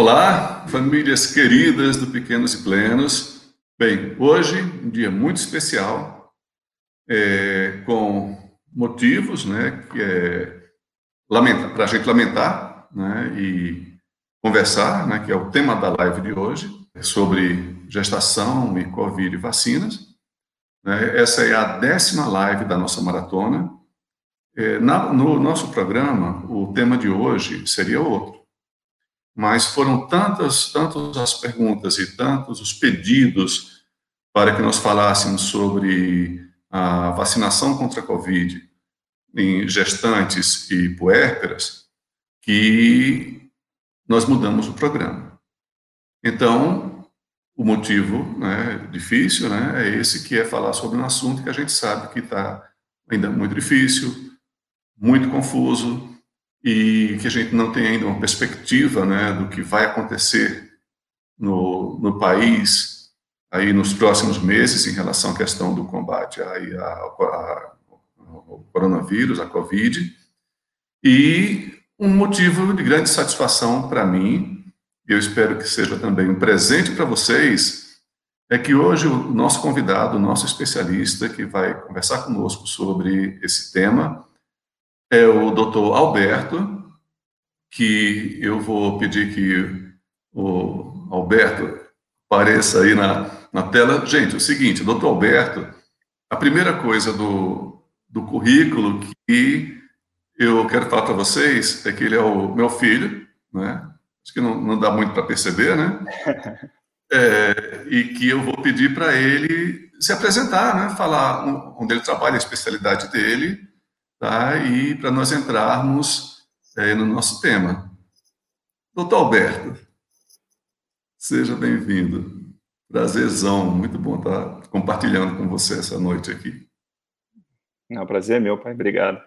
Olá, famílias queridas do Pequenos e Plenos. Bem, hoje um dia muito especial, é, com motivos, né, que é para a gente lamentar, né, e conversar, né, que é o tema da live de hoje, sobre gestação e Covid e vacinas. Né, essa é a décima live da nossa maratona. É, na, no nosso programa, o tema de hoje seria outro mas foram tantas, tantas as perguntas e tantos os pedidos para que nós falássemos sobre a vacinação contra a Covid em gestantes e puérperas, que nós mudamos o programa. Então, o motivo né, difícil né, é esse, que é falar sobre um assunto que a gente sabe que está ainda muito difícil, muito confuso, e que a gente não tem ainda uma perspectiva né, do que vai acontecer no, no país aí nos próximos meses em relação à questão do combate aí a, a, ao coronavírus, a Covid, e um motivo de grande satisfação para mim, e eu espero que seja também um presente para vocês, é que hoje o nosso convidado, o nosso especialista que vai conversar conosco sobre esse tema, é o doutor Alberto, que eu vou pedir que o Alberto apareça aí na, na tela. Gente, é o seguinte, doutor Alberto, a primeira coisa do, do currículo que eu quero falar para vocês é que ele é o meu filho, né? Acho que não, não dá muito para perceber, né? É, e que eu vou pedir para ele se apresentar, né? Falar onde ele trabalha, a especialidade dele, tá? e para nós entrarmos é, no nosso tema. Doutor Alberto, seja bem-vindo. Prazerzão, muito bom estar compartilhando com você essa noite aqui. Não, prazer é meu, pai. Obrigado.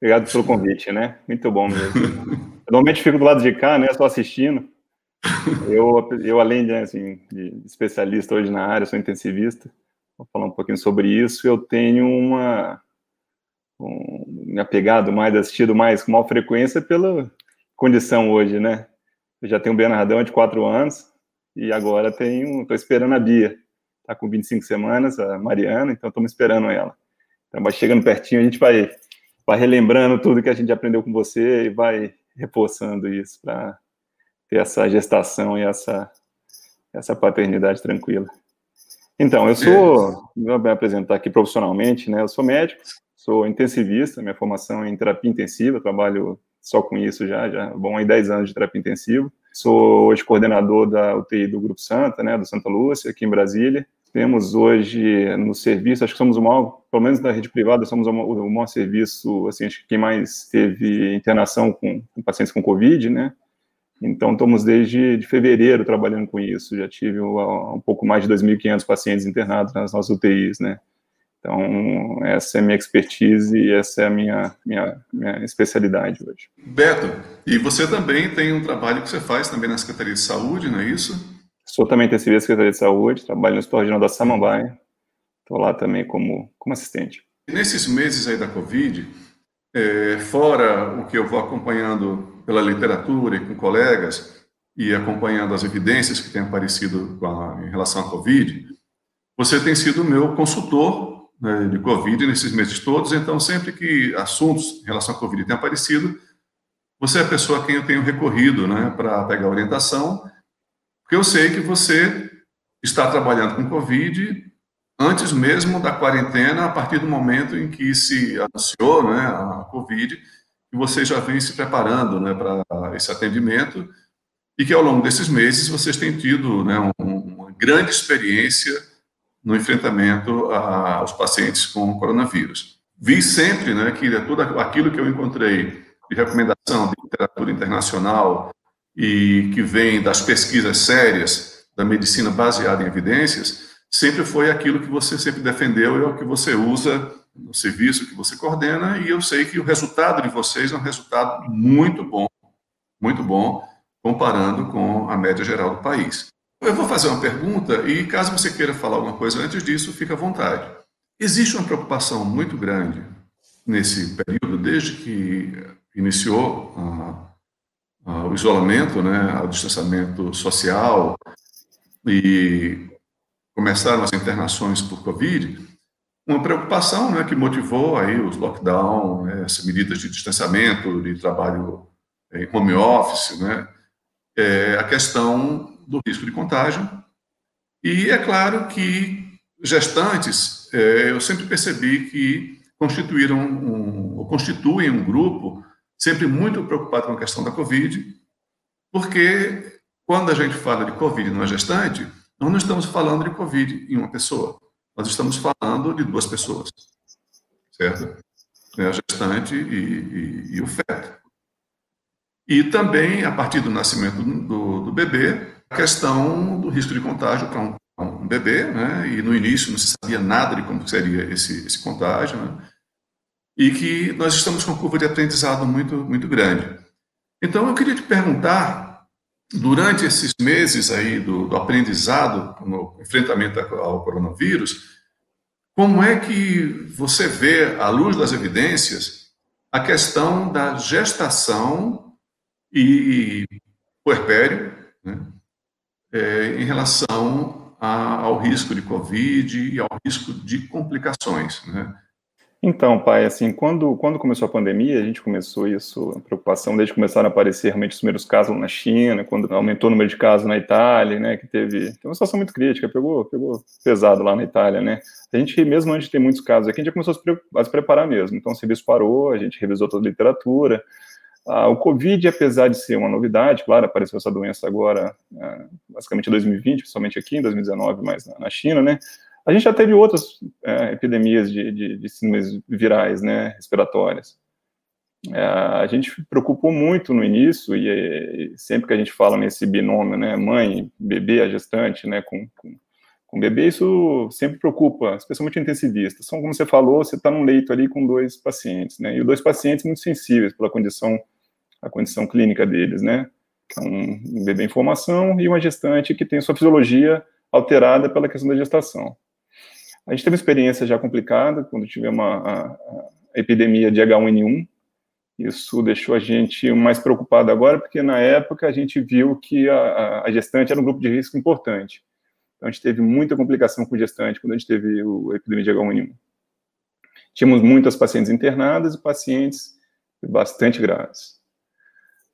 Obrigado pelo convite, né? Muito bom mesmo. Normalmente fico do lado de cá, né? Só assistindo. Eu, eu além de, assim, de especialista hoje na área, sou intensivista. Vou falar um pouquinho sobre isso. Eu tenho uma um, me apegado mais, assistido mais com maior frequência pela condição hoje, né? Eu já tenho o Bernardão de quatro anos e agora tenho, estou esperando a Bia, tá com 25 semanas, a Mariana, então estamos esperando ela. Então vai chegando pertinho, a gente vai, vai relembrando tudo que a gente aprendeu com você e vai reforçando isso para ter essa gestação e essa, essa paternidade tranquila. Então, eu sou, vou me apresentar aqui profissionalmente, né? Eu sou médico, Sou intensivista, minha formação é em terapia intensiva, trabalho só com isso já, já bom, há 10 anos de terapia intensiva. Sou hoje coordenador da UTI do Grupo Santa, né, do Santa Lúcia, aqui em Brasília. Temos hoje no serviço, acho que somos o maior, pelo menos na rede privada, somos o maior serviço, assim, acho que quem mais teve internação com, com pacientes com Covid, né? Então, estamos desde de fevereiro trabalhando com isso. Já tive um, um pouco mais de 2.500 pacientes internados nas nossas UTIs, né? Então, essa é a minha expertise e essa é a minha, minha, minha especialidade hoje. Beto, e você também tem um trabalho que você faz também na Secretaria de Saúde, não é isso? Sou também intensivista da Secretaria de Saúde, trabalho no Hospital Regional da Samambaia, estou lá também como, como assistente. Nesses meses aí da Covid, é, fora o que eu vou acompanhando pela literatura e com colegas, e acompanhando as evidências que têm aparecido a, em relação à Covid, você tem sido meu consultor né, de Covid nesses meses todos, então sempre que assuntos em relação à Covid têm aparecido, você é a pessoa a quem eu tenho recorrido né, para pegar orientação, porque eu sei que você está trabalhando com Covid antes mesmo da quarentena, a partir do momento em que se anunciou né, a Covid, e você já vem se preparando né, para esse atendimento, e que ao longo desses meses vocês têm tido né, uma grande experiência no enfrentamento aos pacientes com coronavírus. Vi sempre né, que tudo aquilo que eu encontrei de recomendação de literatura internacional e que vem das pesquisas sérias da medicina baseada em evidências, sempre foi aquilo que você sempre defendeu é o que você usa no serviço que você coordena, e eu sei que o resultado de vocês é um resultado muito bom, muito bom, comparando com a média geral do país. Eu vou fazer uma pergunta e, caso você queira falar alguma coisa antes disso, fique à vontade. Existe uma preocupação muito grande nesse período, desde que iniciou isolamento, né, ao distanciamento social e começaram as internações por Covid, uma preocupação né, que motivou aí os lockdown, né, essas medidas de distanciamento, de trabalho em home office, né, é a questão do risco de contágio. E é claro que gestantes, é, eu sempre percebi que constituíram um, ou constituem um grupo sempre muito preocupado com a questão da Covid, porque quando a gente fala de Covid numa gestante, nós não estamos falando de Covid em uma pessoa, nós estamos falando de duas pessoas, certo? É a gestante e, e, e, o feto. E também, a partir do nascimento do, do bebê, a questão do risco de contágio para um, um, bebê, né? E no início não se sabia nada de como seria esse, esse contágio, né? E que nós estamos com uma curva de aprendizado muito, muito grande. Então, eu queria te perguntar durante esses meses aí do, do aprendizado no enfrentamento ao coronavírus, como é que você vê, à luz das evidências, a questão da gestação e puerpério, né, é, em relação a, ao risco de Covid e ao risco de complicações, né? Então, pai, assim, quando, quando começou a pandemia, a gente começou isso, a preocupação, desde que começaram a aparecer realmente os primeiros casos na China, quando aumentou o número de casos na Itália, né, que teve, teve uma situação muito crítica, pegou, pegou pesado lá na Itália, né. A gente, mesmo antes de ter muitos casos aqui, a gente já começou a se, a se preparar mesmo. Então, o serviço parou, a gente revisou toda a literatura. Ah, o Covid, apesar de ser uma novidade, claro, apareceu essa doença agora, ah, basicamente em 2020, principalmente aqui, em 2019, mais na, na China, né, a gente já teve outras é, epidemias de, de, de síndromes virais, né, respiratórias. É, a gente preocupou muito no início, e, e, sempre que a gente fala nesse binômio, né, mãe, bebê, a gestante, né, com, com, com bebê, isso sempre preocupa, especialmente intensivistas. São, como você falou, você está num leito ali com dois pacientes, né, e dois pacientes muito sensíveis pela condição, a condição clínica deles, né, é um bebê em formação e uma gestante que tem sua fisiologia alterada pela questão da gestação. A gente teve uma experiência já complicada quando tivemos a, a, a epidemia de H1N1. Isso deixou a gente mais preocupado agora, porque na época a gente viu que a, a gestante era um grupo de risco importante. Então a gente teve muita complicação com gestante quando a gente teve o, a epidemia de H1N1. Tínhamos muitas pacientes internadas e pacientes bastante graves.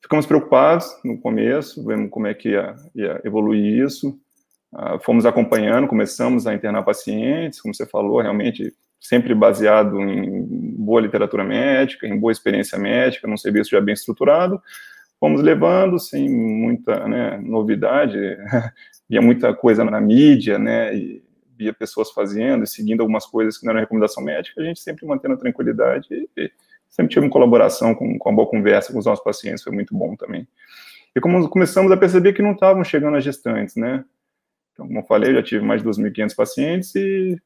Ficamos preocupados no começo, vendo como é que ia, ia evoluir isso. Uh, fomos acompanhando, começamos a internar pacientes, como você falou, realmente sempre baseado em boa literatura médica, em boa experiência médica, num serviço já bem estruturado. Fomos levando, sem muita né, novidade, via muita coisa na mídia, né, e via pessoas fazendo e seguindo algumas coisas que não eram recomendação médica, a gente sempre mantendo a tranquilidade e sempre tive uma colaboração com, com a boa conversa com os nossos pacientes, foi muito bom também. E como começamos a perceber que não estavam chegando as gestantes, né, então, como eu falei, eu já tive mais de 2.500 pacientes e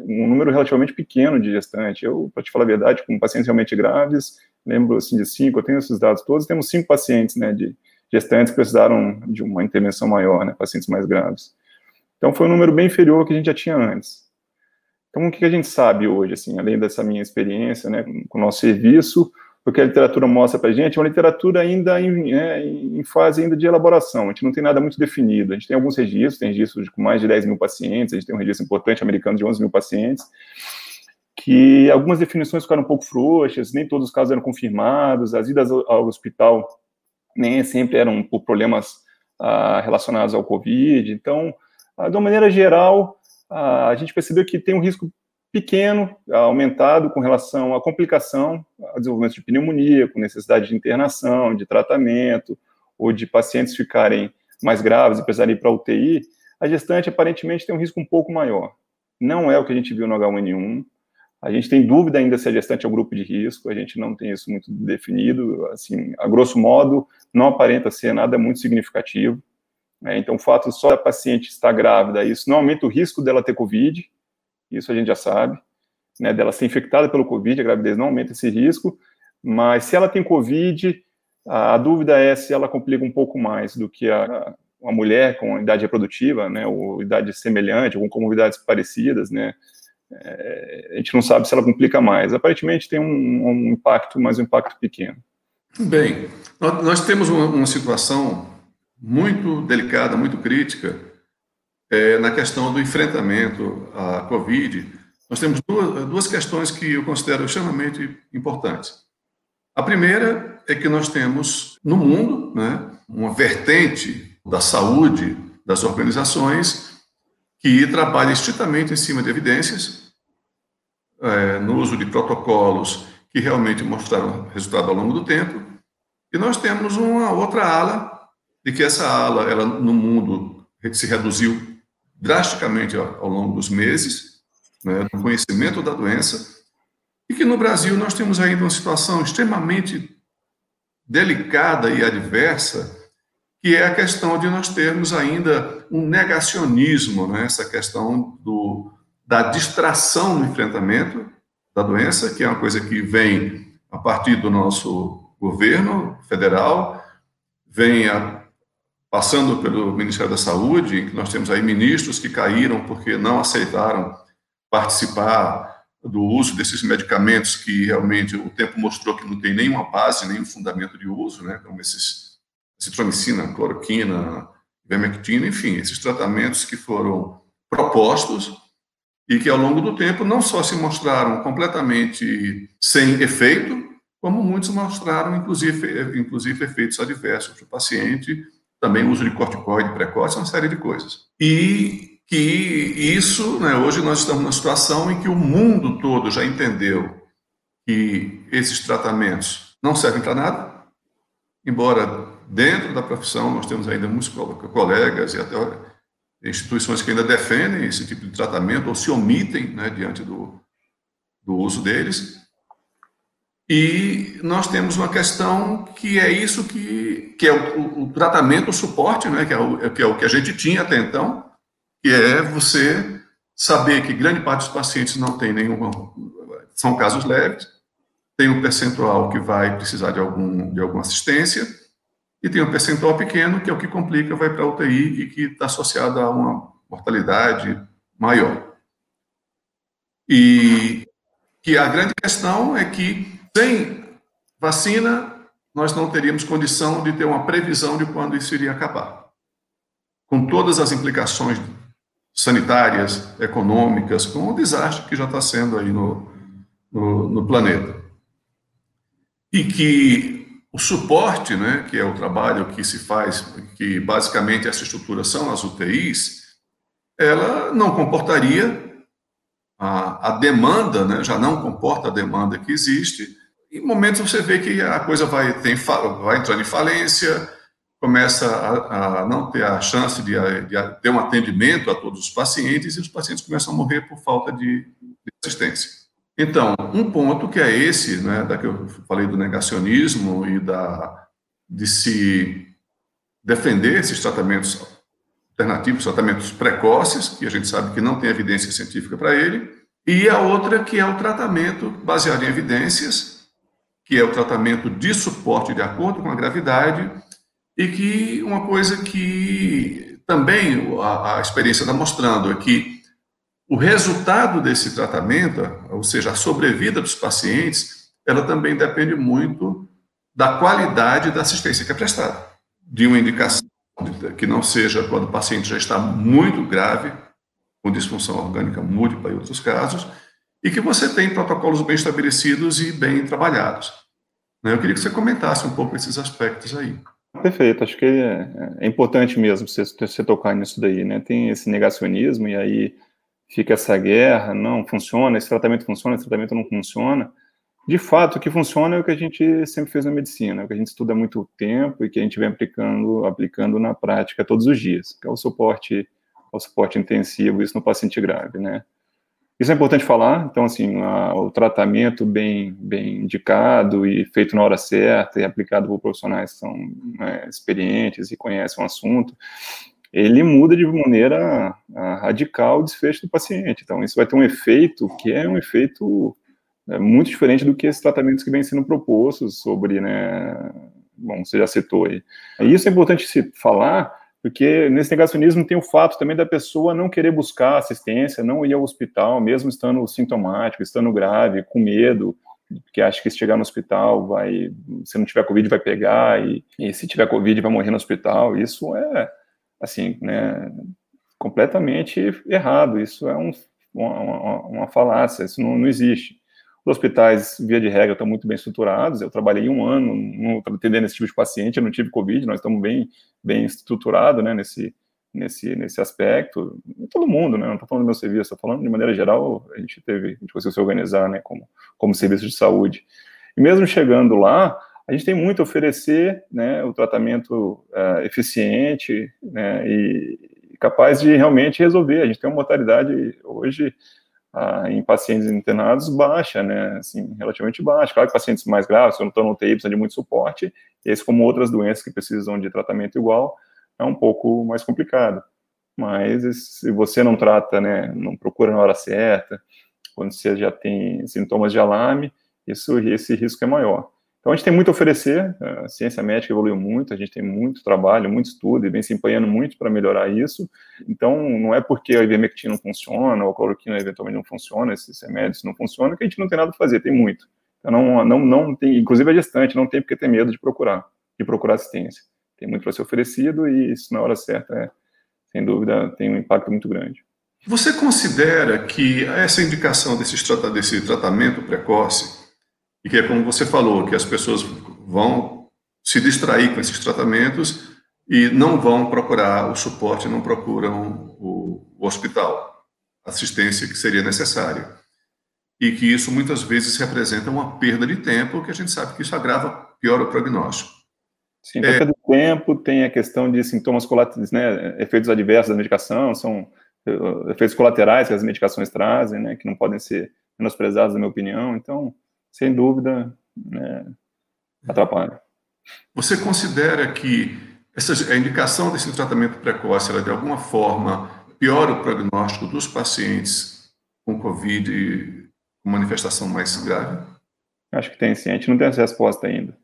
um número relativamente pequeno de gestantes. Eu, para te falar a verdade, com pacientes realmente graves, lembro assim de cinco, eu tenho esses dados todos, temos cinco pacientes, né, de gestantes que precisaram de uma intervenção maior, né, pacientes mais graves. Então, foi um número bem inferior ao que a gente já tinha antes. Então, o que a gente sabe hoje, assim, além dessa minha experiência, né, com o nosso serviço, o que a literatura mostra para a gente é uma literatura ainda em, é, em, fase ainda de elaboração, a gente não tem nada muito definido, a gente tem alguns registros, tem registros com mais de 10 mil pacientes, a gente tem um registro importante americano de 11 mil pacientes, que algumas definições ficaram um pouco frouxas, nem todos os casos eram confirmados, as idas ao, hospital nem sempre eram por problemas ah, relacionados ao Covid, então, ah, de uma maneira geral, a gente percebeu que tem um risco pequeno, aumentado com relação à complicação, ao desenvolvimento de pneumonia, com necessidade de internação, de tratamento, ou de pacientes ficarem mais graves e precisarem ir para UTI, a gestante aparentemente tem um risco um pouco maior. Não é o que a gente viu no H1N1. A gente tem dúvida ainda se a gestante é um grupo de risco, a gente não tem isso muito definido. Assim, a grosso modo, não aparenta ser nada muito significativo. É, então, o fato só da paciente estar grávida, isso não aumenta o risco dela ter Covid, isso a gente já sabe, né, dela ser infectada pelo Covid, a gravidez não aumenta esse risco, mas se ela tem Covid, a, a dúvida é se ela complica um pouco mais do que a, uma mulher com idade reprodutiva, né, ou idade semelhante, ou com comorbidades parecidas, né, é, a gente não sabe se ela complica mais. Aparentemente tem um, um impacto, mas um impacto pequeno. Bem, nós temos uma, uma situação muito delicada, muito crítica é, na questão do enfrentamento à Covid. Nós temos duas, duas questões que eu considero extremamente importantes. A primeira é que nós temos no mundo né, uma vertente da saúde das organizações que trabalha estritamente em cima de evidências, é, no uso de protocolos que realmente mostraram resultado ao longo do tempo, e nós temos uma outra ala, de que essa ala, ela no mundo se reduziu drasticamente ao, longo dos meses, né, no conhecimento da doença, e que no Brasil nós temos ainda uma situação extremamente delicada e adversa, que é a questão de nós termos ainda um negacionismo, né? essa questão do, da distração no enfrentamento da doença, que é uma coisa que vem a partir do nosso governo federal, vem a, passando pelo Ministério da Saúde, que nós temos aí ministros que caíram porque não aceitaram participar do uso desses medicamentos que realmente o tempo mostrou que não tem nenhuma base, nenhum fundamento de uso, né, como esses citromicina, cloroquina, vermectina, enfim, esses tratamentos que foram propostos e que ao longo do tempo não só se mostraram completamente sem efeito, como muitos mostraram inclusive, inclusive efeitos adversos para o paciente, também uso de corticoide precoce, uma série de coisas. E que isso, né, hoje nós estamos numa situação em que o mundo todo já entendeu que esses tratamentos não servem para nada, embora Dentro da profissão, nós temos ainda muitos colegas e até instituições que ainda defendem esse tipo de tratamento ou se omitem né, diante do, do uso deles. E nós temos uma questão que é isso que, que é o, o tratamento, o suporte, né, que, é o, que é o que a gente tinha até então, que é você saber que grande parte dos pacientes não tem nenhuma, são casos leves, tem um percentual que vai precisar de, algum, de alguma assistência, e tem um percentual pequeno, que é o que complica, vai para a UTI e que está associado a uma mortalidade maior. E que a grande questão é que sem vacina nós não teríamos condição de ter uma previsão de quando isso iria acabar. Com todas as implicações sanitárias, econômicas, com o desastre que já está sendo aí no, no, no planeta. E que o suporte, né, que é o trabalho que se faz, que basicamente essa estrutura são as UTIs, ela não comportaria a, a demanda, né, já não comporta a demanda que existe. Em momentos você vê que a coisa vai, tem, vai entrando em falência, começa a, a não ter a chance de, de, ter um atendimento a todos os pacientes e os pacientes começam a morrer por falta de, de assistência. Então, um ponto que é esse, né, da que eu falei do negacionismo e da de se defender esses tratamentos alternativos, tratamentos precoces, que a gente sabe que não tem evidência científica para ele, e a outra que é o tratamento baseado em evidências, que é o tratamento de suporte de acordo com a gravidade, e que uma coisa que também a, a experiência está mostrando é que o resultado desse tratamento, ou seja, a sobrevida dos pacientes, ela também depende muito da qualidade da assistência que é prestada. De uma indicação que não seja quando o paciente já está muito grave, com disfunção orgânica múltipla e outros casos, e que você tem protocolos bem estabelecidos e bem trabalhados. Né, eu queria que você comentasse um pouco esses aspectos aí. Perfeito, acho que é, é importante mesmo você, tocar nisso daí, né? Tem esse negacionismo e aí fica essa guerra, não funciona, esse tratamento funciona, esse tratamento não funciona. De fato, o que funciona é o que a gente sempre fez na medicina, o que a gente estuda há muito tempo e que a gente vem aplicando, aplicando na prática todos os dias, que é o suporte, o suporte intensivo, isso no paciente grave, né? Isso é importante falar, então, assim, a, o tratamento bem, bem indicado e feito na hora certa e aplicado por profissionais que são né, experientes e conhecem o assunto, ele muda de maneira radical o desfecho do paciente. Então, isso vai ter um efeito que é um efeito é, muito diferente do que esses tratamentos que vêm sendo propostos sobre, né, bom, você já citou aí. Isso é importante se falar, porque nesse negacionismo tem o fato também da pessoa não querer buscar assistência, não ir ao hospital, mesmo estando sintomático, estando grave, com medo, que acha que se chegar no hospital vai, se não tiver Covid vai pegar e, e se tiver Covid vai morrer no hospital. Isso é, assim, né, completamente errado. Isso é um, uma, uma, falácia, isso não, não, existe. Os hospitais, via de regra, estão muito bem estruturados. Eu trabalhei um ano no, atendendo esse tipo de paciente, eu não tive Covid, nós estamos bem, bem estruturados né, nesse, nesse, nesse aspecto. Todo mundo, né? Não estou falando do meu serviço, estou falando de maneira geral, a gente teve, a gente conseguiu se organizar né, como, como serviço de saúde. E mesmo chegando lá, a gente tem muito a oferecer, né, o tratamento uh, eficiente, né, e, capaz de realmente resolver. A gente tem uma mortalidade hoje ah, em pacientes internados baixa, né, assim, relativamente baixa. Claro que pacientes mais graves, quando estão no UTI, precisam de muito suporte, esse, como outras doenças que precisam de tratamento igual, é um pouco mais complicado. Mas se você não trata, né, não procura na hora certa, quando você já tem sintomas de alarme, isso, esse risco é maior. Então, a gente tem muito a oferecer, a ciência médica evoluiu muito, a gente tem muito trabalho, muito estudo e vem se empenhando muito para melhorar isso. Então, não é porque a ivermectina não funciona, ou a cloroquina eventualmente não funciona, esses remédios não funcionam, que a gente não tem nada a fazer, tem muito. Então, não, não, não tem, inclusive a gestante não tem porque ter medo de procurar, de procurar assistência. Tem muito para ser oferecido e isso, na hora certa, é, sem dúvida, tem um impacto muito grande. Você considera que essa indicação desse tratamento precoce e que é como você falou, que as pessoas vão se distrair com esses tratamentos e não vão procurar o suporte, não procuram o, o hospital, assistência que seria necessária. E que isso muitas vezes representa uma perda de tempo, que a gente sabe que isso agrava pior o prognóstico. Sim, perda é, de tempo, tem a questão de sintomas colaterais, né, efeitos adversos da medicação, são eh, efeitos colaterais que as medicações trazem, né, que não podem ser menosprezados, na minha opinião. Então, sem dúvida, né, atrapalha. Você considera que essa, a indicação desse tratamento precoce, ela de alguma forma piora o prognóstico dos pacientes com Covid com manifestação mais grave? Acho que tem sim. A gente não tem essa resposta ainda.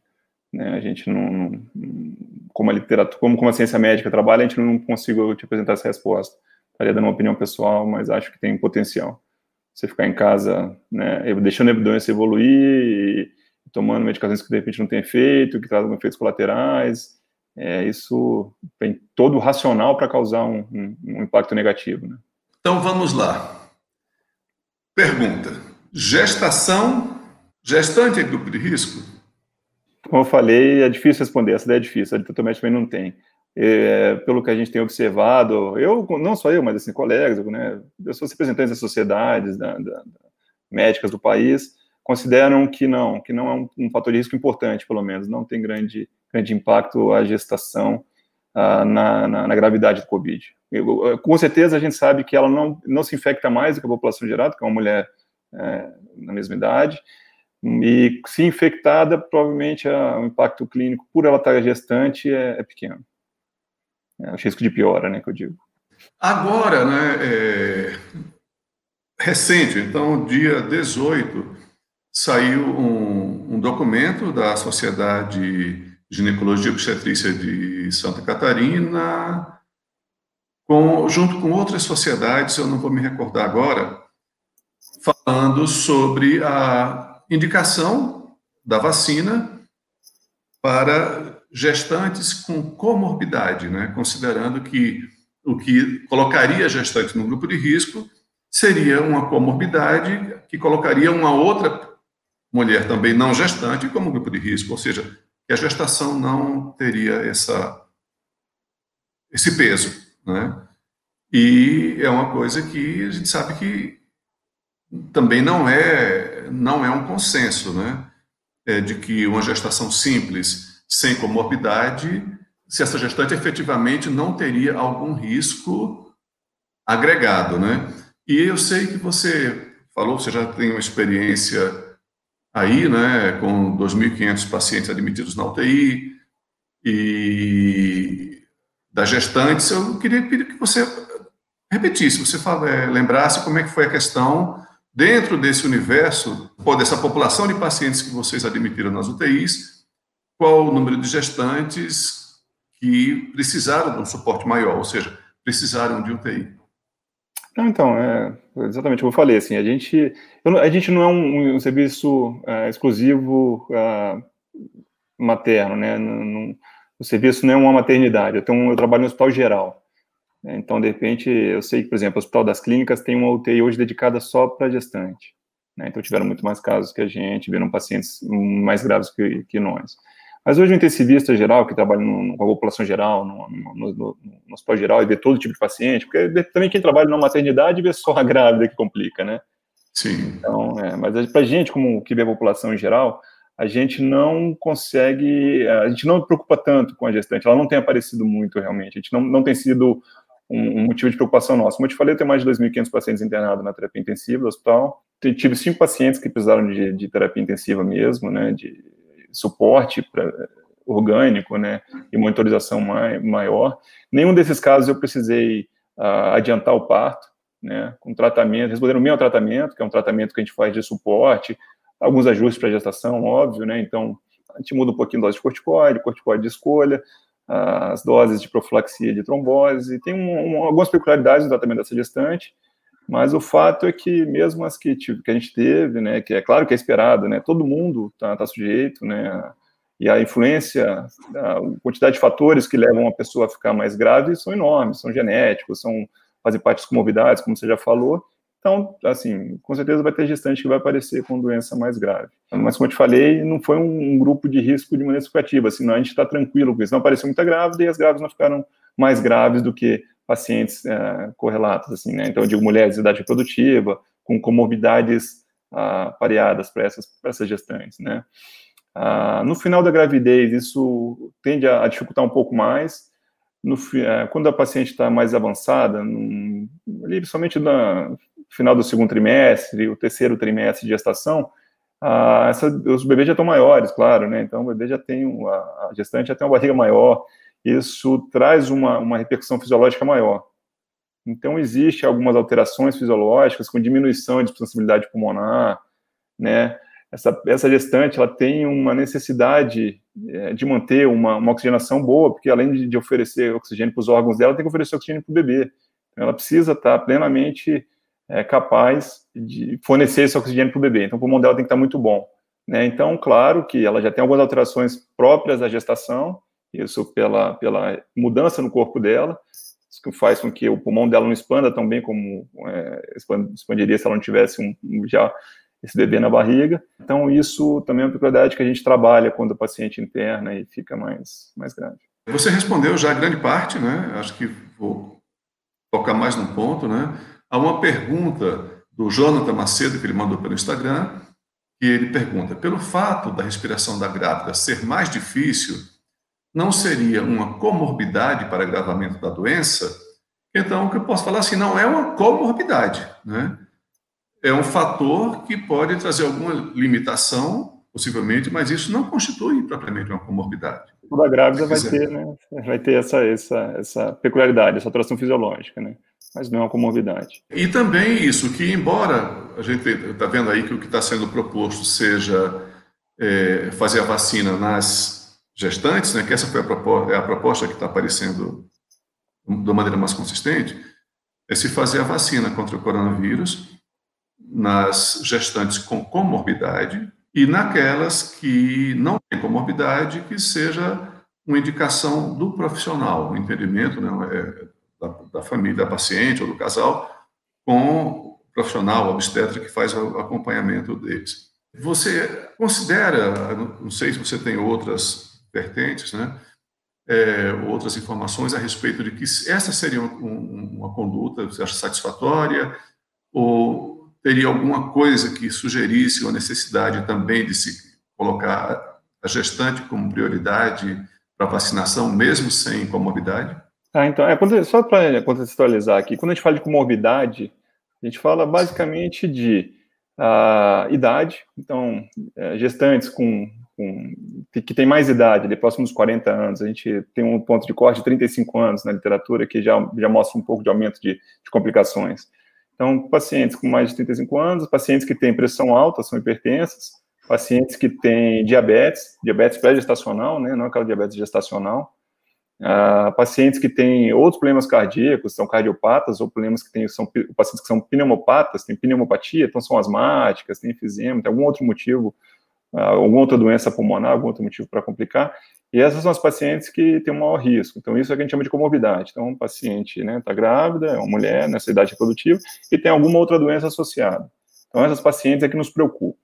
Né? A gente não, não, como a literatura, como, como a ciência médica trabalha, a gente não consigo te apresentar essa resposta. Estaria dando uma opinião pessoal, mas acho que tem potencial você ficar em casa, né, deixando a evidência evoluir, tomando medicações que de repente não tem efeito, que trazem efeitos colaterais, é, isso tem todo o racional para causar um, um, um, impacto negativo. Né? Então vamos lá. Pergunta: gestação, gestante é grupo de risco? Como eu falei, é difícil responder, essa ideia é difícil, a totalmente também não tem é, pelo que a gente tem observado, eu, não só eu, mas assim, colegas, né, pessoas representantes das sociedades, da, da, médicas do país, consideram que não, que não é um, um, fator de risco importante, pelo menos, não tem grande, grande impacto a gestação ah, na, na, na, gravidade do Covid. Com certeza a gente sabe que ela não, não se infecta mais do que a população geral, que é uma mulher é, na mesma idade, e se infectada, provavelmente a, o impacto clínico, por ela estar gestante, é, é pequeno. É o risco de piora, né, que eu digo. Agora, né, é, recente, então, dia 18, saiu um, um documento da Sociedade de Ginecologia e Obstetrícia de Santa Catarina, com, junto com outras sociedades, eu não vou me recordar agora, falando sobre a indicação da vacina para gestantes com comorbidade, né? considerando que o que colocaria gestante no grupo de risco seria uma comorbidade que colocaria uma outra mulher também não gestante como grupo de risco, ou seja, que a gestação não teria essa, esse peso. Né? E é uma coisa que a gente sabe que também não é, não é um consenso, né? É de que uma gestação simples sem comorbidade, se essa gestante efetivamente não teria algum risco agregado, né? E eu sei que você falou, você já tem uma experiência aí, né, com 2.500 pacientes admitidos na UTI e das gestantes, eu queria pedir que você repetisse, você fala, é, lembrasse como é que foi a questão dentro desse universo, ou dessa população de pacientes que vocês admitiram nas UTIs, qual o número de gestantes que precisaram de um suporte maior, ou seja, precisaram de UTI. Não, então, é exatamente como eu falei, assim, a gente, eu, a gente não é um, um serviço é, exclusivo é, materno, né, o serviço não é uma maternidade, eu, tenho, eu trabalho no hospital geral, né, então, de repente, eu sei que, por exemplo, o Hospital das Clínicas tem uma UTI hoje dedicada só para gestante, né, então tiveram muito mais casos que a gente, viram pacientes mais graves que, que nós. Mas hoje o intensivista geral, que trabalha no, com a população geral, no, no, no, no, hospital geral, e vê todo tipo de paciente, porque também quem trabalha na maternidade vê só a grávida que complica, né? Sim. Então, é, mas para a gente, como que vê a população em geral, a gente não consegue, a gente não preocupa tanto com a gestante, ela não tem aparecido muito realmente, a gente não, não tem sido um, um motivo de preocupação nosso. Como eu te falei, eu tenho mais de 2.500 pacientes internados na terapia intensiva do hospital, tive cinco pacientes que precisaram de, de terapia intensiva mesmo, né, de suporte pra, orgânico, né, e monitorização mai, maior. Nenhum desses casos eu precisei uh, adiantar o parto, né, com tratamento, respondendo bem ao tratamento, que é um tratamento que a gente faz de suporte, alguns ajustes para gestação, óbvio, né, então a gente muda um pouquinho a dose de corticoide, corticoide de escolha, as doses de profilaxia de trombose, tem um, um, algumas peculiaridades no tratamento dessa gestante, mas o fato é que mesmo as que, que a gente teve, né, que é claro que é esperado, né, todo mundo está tá sujeito, né, e a influência, a quantidade de fatores que levam a pessoa a ficar mais grave são enormes, são genéticos, são fazem parte das comorbidades, como você já falou. Então, assim, com certeza vai ter gestante que vai aparecer com doença mais grave. Mas, como eu te falei, não foi um, grupo de risco de maneira significativa, assim, a gente está tranquilo com isso. Não apareceu muita grávida e as grávidas não ficaram mais graves do que pacientes é, correlatos, assim, né? Então, eu digo mulheres de idade reprodutiva, com comorbidades ah, pareadas para essas, essas gestantes, né? Ah, no final da gravidez, isso tende a, a dificultar um pouco mais. No, é, quando a paciente está mais avançada, num, ali, no final do segundo trimestre, o terceiro trimestre de gestação, ah, essa, os bebês já estão maiores, claro, né? Então, o bebê já tem, a, a gestante já tem uma barriga maior, isso traz uma, uma repercussão fisiológica maior. Então, existe algumas alterações fisiológicas com diminuição de sensibilidade pulmonar, né? Essa, essa gestante, ela tem uma necessidade é, de manter uma, uma, oxigenação boa, porque além de, de oferecer oxigênio para os órgãos dela, tem que oferecer oxigênio para o bebê. Então, ela precisa estar plenamente é, capaz de fornecer esse oxigênio para o bebê. Então, o pulmão dela tem que estar muito bom. Né? Então, claro que ela já tem algumas alterações próprias da gestação, isso pela, pela mudança no corpo dela, isso que faz com que o pulmão dela não expanda tão bem como é, expandiria se ela não tivesse um, já esse bebê na barriga. Então, isso também é uma peculiaridade que a gente trabalha quando o paciente interna e fica mais, mais grave. Você respondeu já grande parte, né? Acho que vou tocar mais num ponto, né? Há uma pergunta do Jonathan Macedo, que ele mandou pelo Instagram, que ele pergunta: pelo fato da respiração da grávida ser mais difícil, não seria uma comorbidade para agravamento da doença, então o que eu posso falar assim, não é uma comorbidade, né? É um fator que pode trazer alguma limitação, possivelmente, mas isso não constitui propriamente uma comorbidade. Toda grávida vai ter, né? Vai ter essa, essa, essa peculiaridade, essa alteração fisiológica, né? Mas não é uma comorbidade. E também isso, que embora a gente está vendo aí que o que está sendo proposto seja é, fazer a vacina nas gestantes, né, que essa foi a proposta, é a proposta que está aparecendo de maneira mais consistente, é se fazer a vacina contra o coronavírus nas gestantes com comorbidade e naquelas que não têm comorbidade, que seja uma indicação do profissional, o entendimento né, é, da, da, família, da paciente ou do casal, com o profissional obstetra que faz o acompanhamento deles. Você considera, não sei se você tem outras vertentes, né? É, outras informações a respeito de que essa seria uma, uma conduta, satisfatória, ou teria alguma coisa que sugerisse a necessidade também de se colocar a gestante como prioridade para vacinação, mesmo sem comorbidade? Ah, então, é, só para contextualizar aqui, quando a gente fala de comorbidade, a gente fala basicamente de uh, idade, então, é, gestantes com com, que tem mais idade, ali próximo dos 40 anos, a gente tem um ponto de corte de 35 anos na literatura, que já, já mostra um pouco de aumento de, de complicações. Então, pacientes com mais de 35 anos, pacientes que têm pressão alta, são hipertensas, pacientes que têm diabetes, diabetes pré-gestacional, né, não aquela diabetes gestacional, Uh, pacientes que têm outros problemas cardíacos, são cardiopatas, ou problemas que têm, são pacientes que são pneumopatas, têm pneumopatia, então são asmáticas, têm enfisema, tem algum outro motivo, alguma outra doença pulmonar, algum outro motivo para complicar, e essas são as pacientes que têm um maior risco. Então, isso é que a gente chama de comorbidade. Então, um paciente está né, tá grávida, é uma mulher nessa idade reprodutiva, e tem alguma outra doença associada. Então, essas pacientes é que nos preocupam.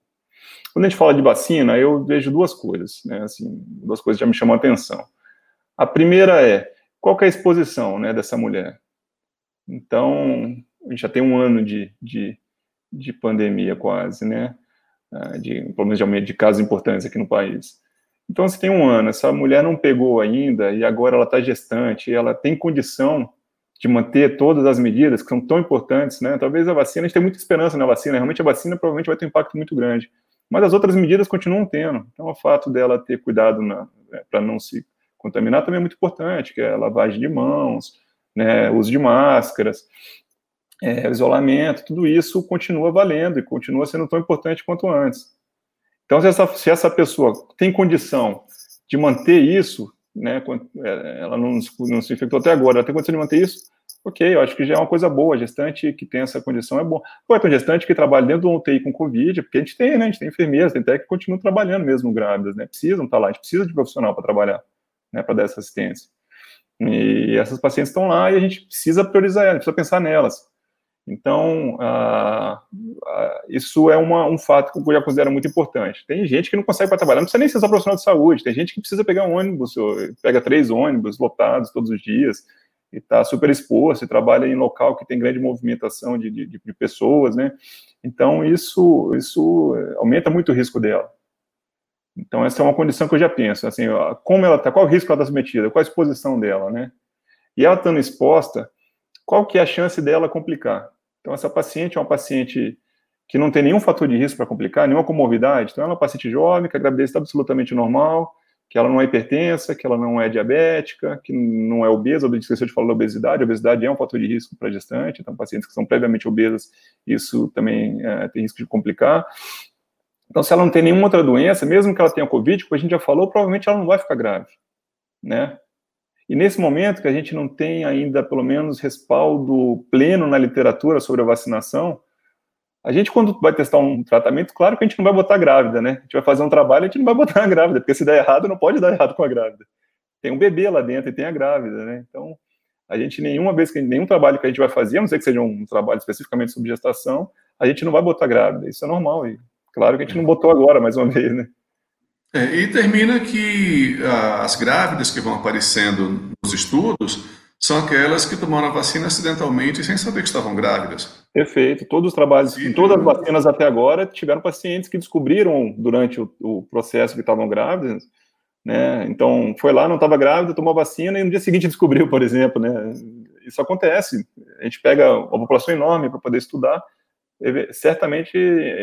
Quando a gente fala de vacina, eu vejo duas coisas, né, assim, duas coisas já me chamam a atenção. A primeira é, qual é a exposição né, dessa mulher? Então, a gente já tem um ano de, de, de pandemia quase, né? Ah, de, pelo menos de aumento de casos importantes aqui no país. Então, se tem um ano, essa mulher não pegou ainda e agora ela está gestante, ela tem condição de manter todas as medidas que são tão importantes, né? Talvez a vacina, a gente tem muita esperança na vacina, realmente a vacina provavelmente vai ter um impacto muito grande, mas as outras medidas continuam tendo. Então, o fato dela ter cuidado né, para não se contaminar também é muito importante, que é lavagem de mãos, né, uso de máscaras, é, isolamento, tudo isso continua valendo e continua sendo tão importante quanto antes. Então, se essa, se essa pessoa tem condição de manter isso, né, é, ela não, não se infectou até agora, ela tem condição de manter isso, ok, eu acho que já é uma coisa boa, gestante que tem essa condição é bom. Ou é um gestante que trabalha dentro do UTI com Covid, porque a gente tem, né, a gente tem enfermeiras, tem até que continuam trabalhando mesmo grávidas, né, precisam estar lá, a gente precisa de profissional para trabalhar né, para dar essa assistência. E essas pacientes estão lá e a gente precisa priorizar elas, precisa pensar nelas. Então, ah, ah, isso é uma, um fato que eu já considero muito importante. Tem gente que não consegue para trabalhar, não precisa nem ser só profissional de saúde, tem gente que precisa pegar um ônibus, pega três ônibus lotados todos os dias, e está super exposto, e trabalha em local que tem grande movimentação de, de, de pessoas, né? Então, isso, isso aumenta muito o risco dela. Então, essa é uma condição que eu já penso, assim, como ela está, qual o risco ela está submetida, qual a exposição dela, né? E ela estando exposta, qual que é a chance dela complicar? Então, essa paciente é uma paciente que não tem nenhum fator de risco para complicar, nenhuma comorbidade, então ela é uma paciente jovem, que a gravidez está absolutamente normal, que ela não é hipertensa, que ela não é diabética, que não é obesa, eu esqueci de falar da obesidade, a obesidade é um fator de risco para gestante, então pacientes que são previamente obesas, isso também é, tem risco de complicar, então, se ela não tem nenhuma outra doença, mesmo que ela tenha Covid, como a gente já falou, provavelmente ela não vai ficar grave, né? E nesse momento que a gente não tem ainda, pelo menos, respaldo pleno na literatura sobre a vacinação, a gente, quando vai testar um tratamento, claro que a gente não vai botar grávida, né? A gente vai fazer um trabalho, a gente não vai botar a grávida, porque se der errado, não pode dar errado com a grávida. Tem um bebê lá dentro e tem a grávida, né? Então, a gente, nenhuma vez que nenhum trabalho que a gente vai fazer, a não ser que seja um trabalho especificamente sobre gestação, a gente não vai botar grávida. Isso é normal. E Claro que a gente não botou agora, mais uma vez, né? É, e termina que ah, as grávidas que vão aparecendo nos estudos são aquelas que tomaram a vacina acidentalmente sem saber que estavam grávidas. Perfeito. Todos os trabalhos, em todas as vacinas até agora, tiveram pacientes que descobriram durante o, o processo que estavam grávidas, né? Então, foi lá, não estava grávida, tomou a vacina e no dia seguinte descobriu, por exemplo, né? Isso acontece. A gente pega uma população enorme para poder estudar certamente,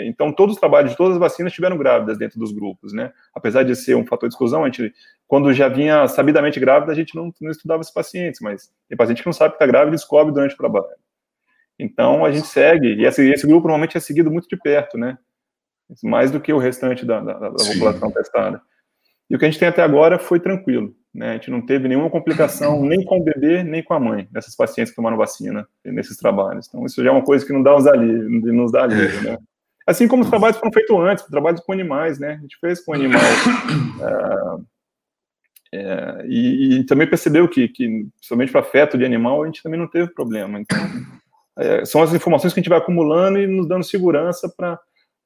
então todos os trabalhos de todas as vacinas tiveram grávidas dentro dos grupos, né? Apesar de ser um fator de exclusão, a gente, quando já vinha sabidamente grávida, a gente não, não estudava esses pacientes, mas tem paciente que não sabe que está grávida e descobre durante o trabalho. Então a gente segue, e esse, esse grupo normalmente é seguido muito de perto, né? Mais do que o restante da, da, da população testada. E o que a gente tem até agora foi tranquilo. Né? A gente não teve nenhuma complicação nem com o bebê, nem com a mãe, dessas pacientes que tomaram vacina nesses trabalhos. Então, isso já é uma coisa que não dá uns alívio, nos dá alívio, né? Assim como os trabalhos foram feitos antes, trabalhos com animais, né? A gente fez com animal. É, é, e, e, também percebeu que, que somente para feto de animal, a gente também não teve problema. Então, é, são as informações que a gente vai acumulando e nos dando segurança para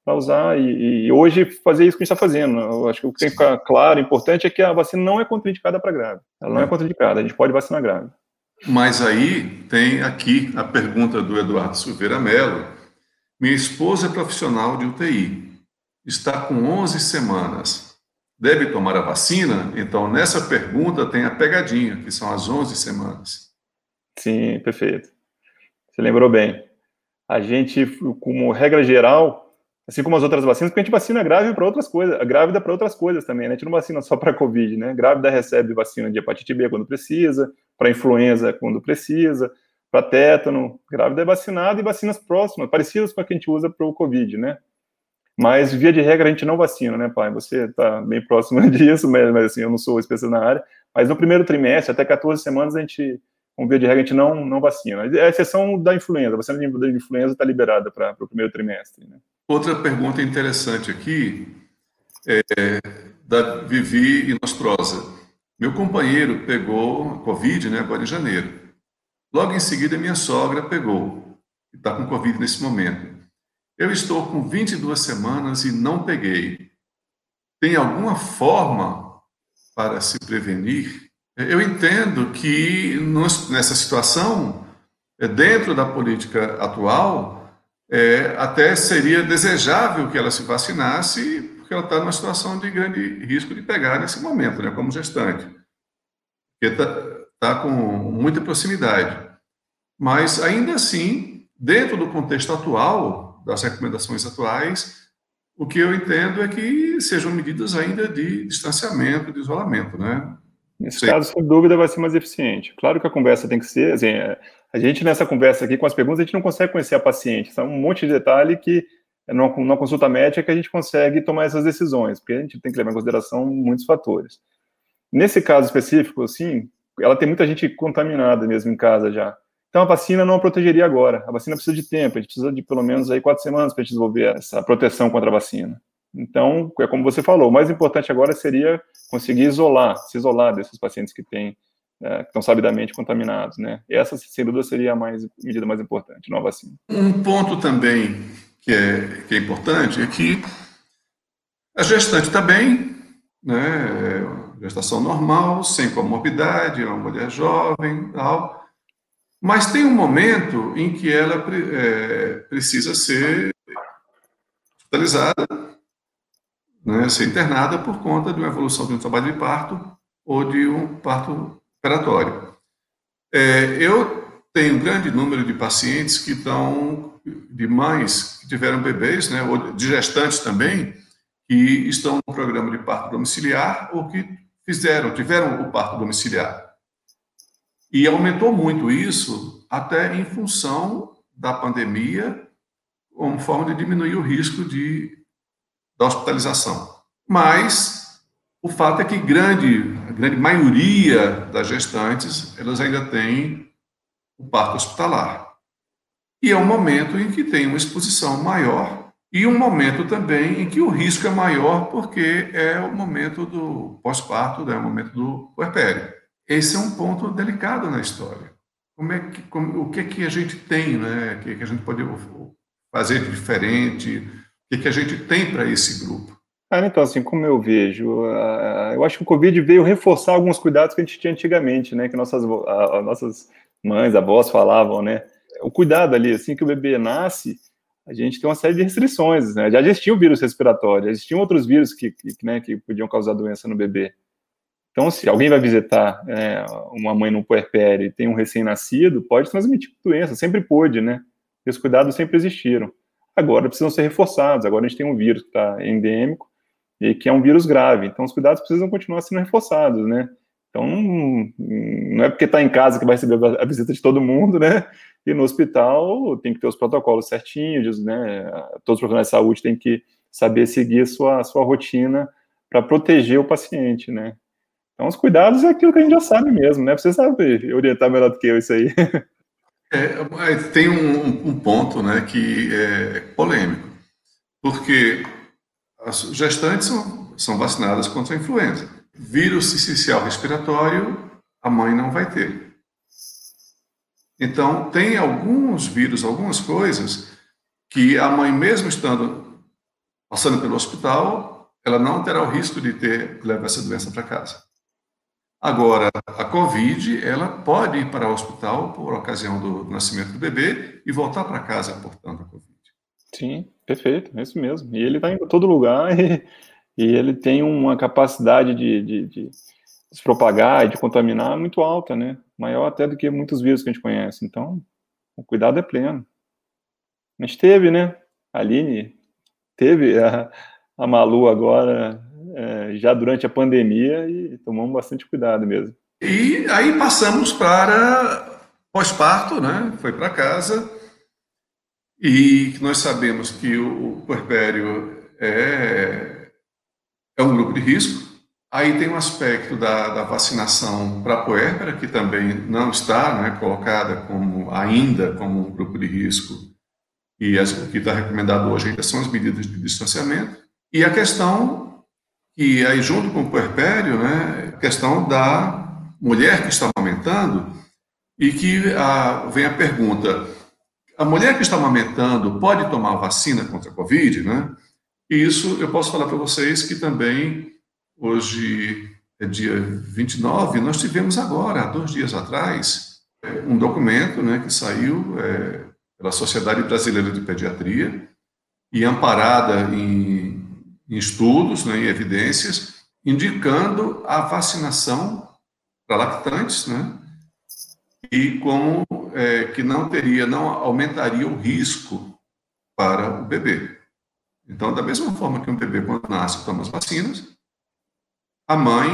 para usar e, e, hoje fazer isso que a gente está fazendo. Eu acho que o que tem que ficar claro, importante, é que a vacina não é contraindicada para grávida. Ela não é contraindicada, a gente pode vacinar grávida. Mas aí tem aqui a pergunta do Eduardo Silveira Mello. Minha esposa é profissional de UTI, está com 11 semanas. Deve tomar a vacina? Então, nessa pergunta tem a pegadinha, que são as 11 semanas. Sim, perfeito. Você lembrou bem. A gente, como regra geral, Assim como as outras vacinas, porque a gente vacina grávida para outras coisas, grávida para outras coisas também, né? A gente não vacina só para Covid, né? Grávida recebe vacina de hepatite B quando precisa, para influenza quando precisa, para tétano, grávida é vacinada e vacinas próximas, parecidas com a que a gente usa para o Covid, né? Mas, via de regra, a gente não vacina, né, pai? Você está bem próximo disso, mas, mas, assim, eu não sou especialista na área, Mas no primeiro trimestre, até 14 semanas, a gente, vamos ver de regra, a gente não, não vacina. É a exceção da influenza, a vacina de influenza está liberada para o primeiro trimestre. Né? Outra pergunta interessante aqui é da Vivi Inosprosa. Meu companheiro pegou Covid, né, agora em janeiro. Logo em seguida, minha sogra pegou, e está com Covid nesse momento. Eu estou com 22 semanas e não peguei. Tem alguma forma para se prevenir? Eu entendo que nessa situação, é, dentro da política atual, é, até seria desejável que ela se vacinasse, porque ela está numa situação de grande risco de pegar nesse momento, né, como gestante, porque está tá com muita proximidade. Mas, ainda assim, dentro do contexto atual, das recomendações atuais, o que eu entendo é que sejam medidas ainda de distanciamento, de isolamento, né? Nesse Sim. caso, sem dúvida, vai ser mais eficiente. Claro que a conversa tem que ser, assim, é, a gente nessa conversa aqui com as perguntas, a gente não consegue conhecer a paciente, são um monte de detalhe que numa consulta médica que a gente consegue tomar essas decisões, porque a gente tem que levar em consideração muitos fatores. Nesse caso específico, sim, ela tem muita gente contaminada mesmo em casa já. Então a vacina não a protegeria agora. A vacina precisa de tempo, a gente precisa de pelo menos aí quatro semanas para desenvolver essa proteção contra a vacina. Então, é como você falou, o mais importante agora seria conseguir isolar, se isolar desses pacientes que têm que estão sabidamente contaminados, né? E essa, sem dúvida, seria a mais, medida mais importante, não vacina. Um ponto também que é, que é importante é que a gestante está bem, né? É gestação normal, sem comorbidade, é uma mulher jovem, tal mas tem um momento em que ela é, precisa ser hospitalizada, né, ser internada por conta de uma evolução de um trabalho de parto ou de um parto operatório. É, eu tenho um grande número de pacientes que estão, de mães que tiveram bebês, né, ou de gestantes também, que estão no programa de parto domiciliar ou que fizeram, tiveram o parto domiciliar. E aumentou muito isso, até em função da pandemia, como forma de diminuir o risco de, da hospitalização. Mas o fato é que grande, grande maioria das gestantes, elas ainda têm o parto hospitalar. E é um momento em que tem uma exposição maior e um momento também em que o risco é maior porque é o momento do pós-parto, né, é o momento do puerpério. Esse é um ponto delicado na história. Como é que, como, o que é que a gente tem, né? O que, é que a gente pode fazer de diferente? O que, é que a gente tem para esse grupo? Ah, então, assim, como eu vejo, eu acho que o Covid veio reforçar alguns cuidados que a gente tinha antigamente, né? Que nossas, nossas mães, avós falavam, né? O cuidado ali, assim que o bebê nasce, a gente tem uma série de restrições, né? Já existia o vírus respiratório, existiam outros vírus que, que, né, que podiam causar doença no bebê. Então, se alguém vai visitar é, uma mãe no puerpério e tem um recém-nascido, pode transmitir doença, sempre pôde, né? E os cuidados sempre existiram. Agora precisam ser reforçados. Agora a gente tem um vírus que está endêmico e que é um vírus grave. Então, os cuidados precisam continuar sendo reforçados, né? Então, não, é porque está em casa que vai receber a visita de todo mundo, né? E no hospital tem que ter os protocolos certinhos, né? Todos os profissionais de saúde têm que saber seguir a sua, a sua rotina para proteger o paciente, né? Então, os cuidados é aquilo que a gente já sabe mesmo, né? Você sabe orientar melhor do que eu isso aí. É, tem um, um, ponto né, que é polêmico, porque as gestantes são, são vacinadas contra a influenza. Vírus essencial respiratório, a mãe não vai ter. Então, tem alguns vírus, algumas coisas, que a mãe, mesmo estando passando pelo hospital, ela não terá o risco de ter de levar essa doença para casa. Agora, a COVID, ela pode ir para o hospital por ocasião do nascimento do bebê e voltar para casa portando a COVID. Sim, perfeito, é isso mesmo. E ele está em todo lugar e, e, ele tem uma capacidade de, de, de, se propagar e de contaminar muito alta, né? Maior até do que muitos vírus que a gente conhece. Então, o cuidado é pleno. Gente teve, né? Aline teve, a, a Malu agora é, já durante a pandemia e tomamos bastante cuidado mesmo. E aí passamos para pós-parto, né? Foi para casa e nós sabemos que o puerpério é, é um grupo de risco. Aí tem um aspecto da, da vacinação para a que também não está né, colocada como ainda como um grupo de risco, e as, o que está recomendado hoje ainda são as medidas de distanciamento. E a questão, que aí junto com o puerpério, né, a questão da mulher que está amamentando, e que a, vem a pergunta, a mulher que está amamentando pode tomar vacina contra a Covid, né? E isso eu posso falar para vocês que também Hoje é dia 29, nós tivemos agora, há dois dias atrás, um documento né, que saiu é, pela Sociedade Brasileira de Pediatria e amparada em, em estudos, né, em evidências, indicando a vacinação para lactantes, né, e como é, que não teria, não aumentaria o risco para o bebê. Então, da mesma forma que um bebê, quando nasce, toma as vacinas, a mãe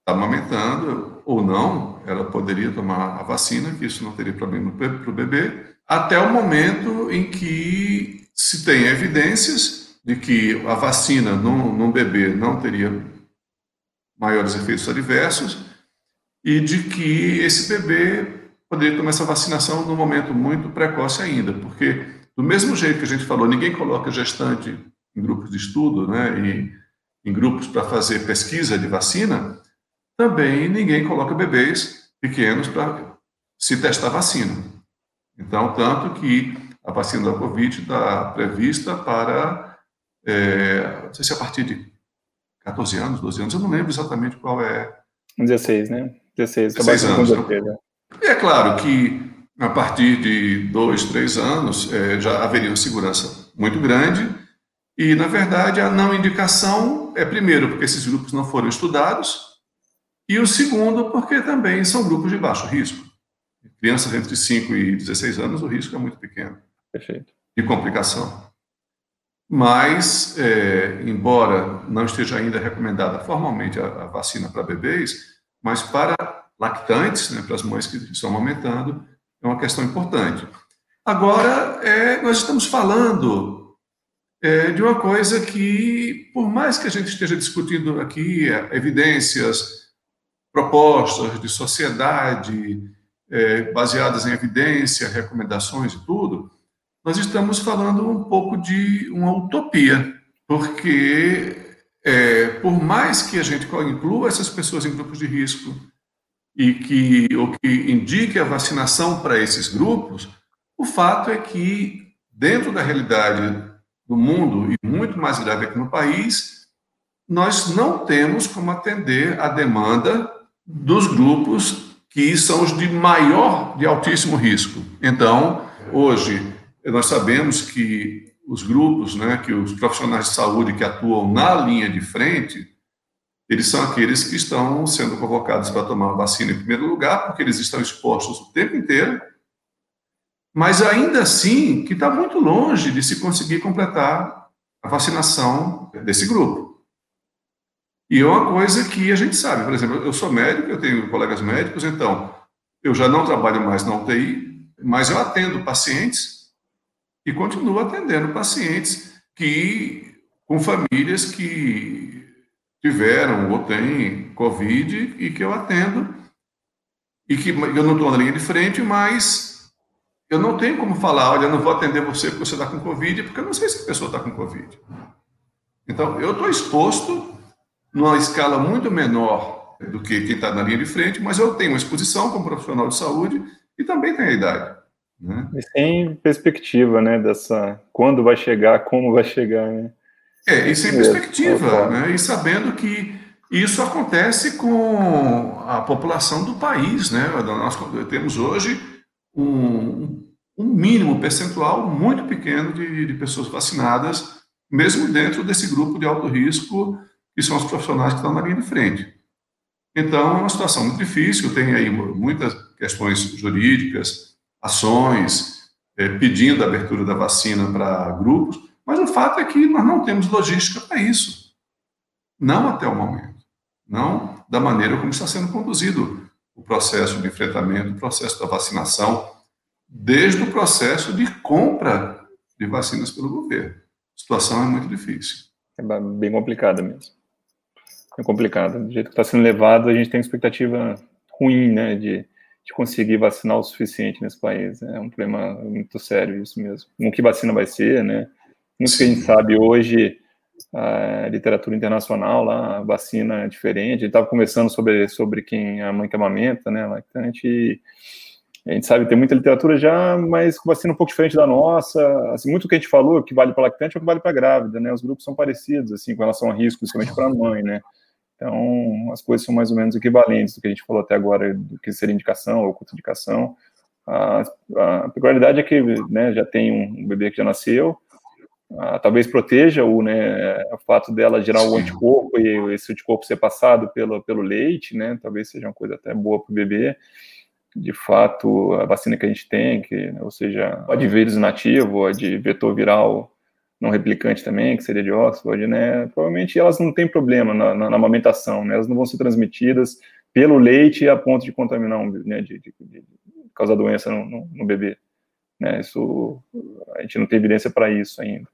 está amamentando ou não, ela poderia tomar a vacina, que isso não teria problema para o bebê, até o momento em que se tem evidências de que a vacina num, num bebê não teria maiores efeitos adversos e de que esse bebê poderia tomar essa vacinação num momento muito precoce ainda, porque do mesmo jeito que a gente falou, ninguém coloca gestante em grupos de estudo, né, e em grupos para fazer pesquisa de vacina, também ninguém coloca bebês pequenos para se testar vacina. Então, tanto que a vacina da Covid está prevista para, é, não sei se a partir de 14 anos, 12 anos, eu não lembro exatamente qual é. 16, né? 16, 16 anos. Né? E é claro que a partir de dois, três anos é, já haveria uma segurança muito grande e, na verdade, a não indicação é, primeiro, porque esses grupos não foram estudados, e o segundo, porque também são grupos de baixo risco. Crianças entre 5 e 16 anos, o risco é muito pequeno. Perfeito. De complicação. Mas, é, embora não esteja ainda recomendada formalmente a, a vacina para bebês, mas para lactantes, né, para as mães que estão amamentando, é uma questão importante. Agora, é, nós estamos falando é, de uma coisa que, por mais que a gente esteja discutindo aqui é, evidências, propostas de sociedade é, baseadas em evidência, recomendações e tudo, nós estamos falando um pouco de uma utopia, porque é, por mais que a gente inclua essas pessoas em grupos de risco e que o que indique a vacinação para esses grupos, o fato é que dentro da realidade do mundo e muito mais grave aqui no país, nós não temos como atender a demanda dos grupos que são os de maior, de altíssimo risco. Então, hoje, nós sabemos que os grupos, né, que os profissionais de saúde que atuam na linha de frente, eles são aqueles que estão sendo convocados para tomar a vacina em primeiro lugar, porque eles estão expostos o tempo inteiro mas ainda assim que está muito longe de se conseguir completar a vacinação desse grupo. E é uma coisa que a gente sabe, por exemplo, eu sou médico, eu tenho colegas médicos, então eu já não trabalho mais na UTI, mas eu atendo pacientes e continuo atendendo pacientes que com famílias que tiveram ou têm Covid e que eu atendo e que eu não estou na linha de frente, mas eu não tenho como falar, olha, eu não vou atender você porque você está com Covid, porque eu não sei se a pessoa está com Covid. Então, eu estou exposto numa escala muito menor do que quem está na linha de frente, mas eu tenho uma exposição como profissional de saúde e também tenho a idade. Né? E sem perspectiva, né, dessa quando vai chegar, como vai chegar, né? É, e sem perspectiva, né? E sabendo que isso acontece com a população do país, né? Nós temos hoje um, um mínimo percentual muito pequeno de, de pessoas vacinadas, mesmo dentro desse grupo de alto risco, que são os profissionais que estão na linha de frente. Então, é uma situação muito difícil, tem aí muitas questões jurídicas, ações, é, pedindo a abertura da vacina para grupos, mas o fato é que nós não temos logística para isso. Não até o momento. Não da maneira como está sendo conduzido o processo de enfrentamento, o processo da vacinação, desde o processo de compra de vacinas pelo governo. A situação é muito difícil. É bem complicada mesmo. é complicado. Do jeito que está sendo levado, a gente tem expectativa ruim, né, de, de conseguir vacinar o suficiente nesse país. É um problema muito sério isso mesmo. O que vacina vai ser, né? Muito que a gente sabe hoje, a literatura internacional lá, a vacina é diferente. A gente estava conversando sobre, sobre quem a mãe que amamenta, né, lactante, e a gente sabe, tem muita literatura já, mas com vacina um pouco diferente da nossa. Assim, muito que a gente falou que vale para lactante é o que vale para grávida, né? Os grupos são parecidos, assim, com relação a risco, principalmente para a mãe, né? Então, as coisas são mais ou menos equivalentes do que a gente falou até agora, do que seria indicação ou contraindicação. A, a peculiaridade é que né, já tem um bebê que já nasceu, a, talvez proteja o, né, o fato dela gerar o anticorpo e esse anticorpo ser passado pelo, pelo leite, né? Talvez seja uma coisa até boa para o bebê de fato, a vacina que a gente tem, que, ou seja, a de vírus nativo, a de vetor viral não replicante também, que seria de Oxford, né, provavelmente elas não têm problema na, na, na amamentação, né, elas não vão ser transmitidas pelo leite a ponto de contaminar, um, né, de, de, de, causar doença no, no, no, bebê. Né, isso, a gente não tem evidência para isso ainda.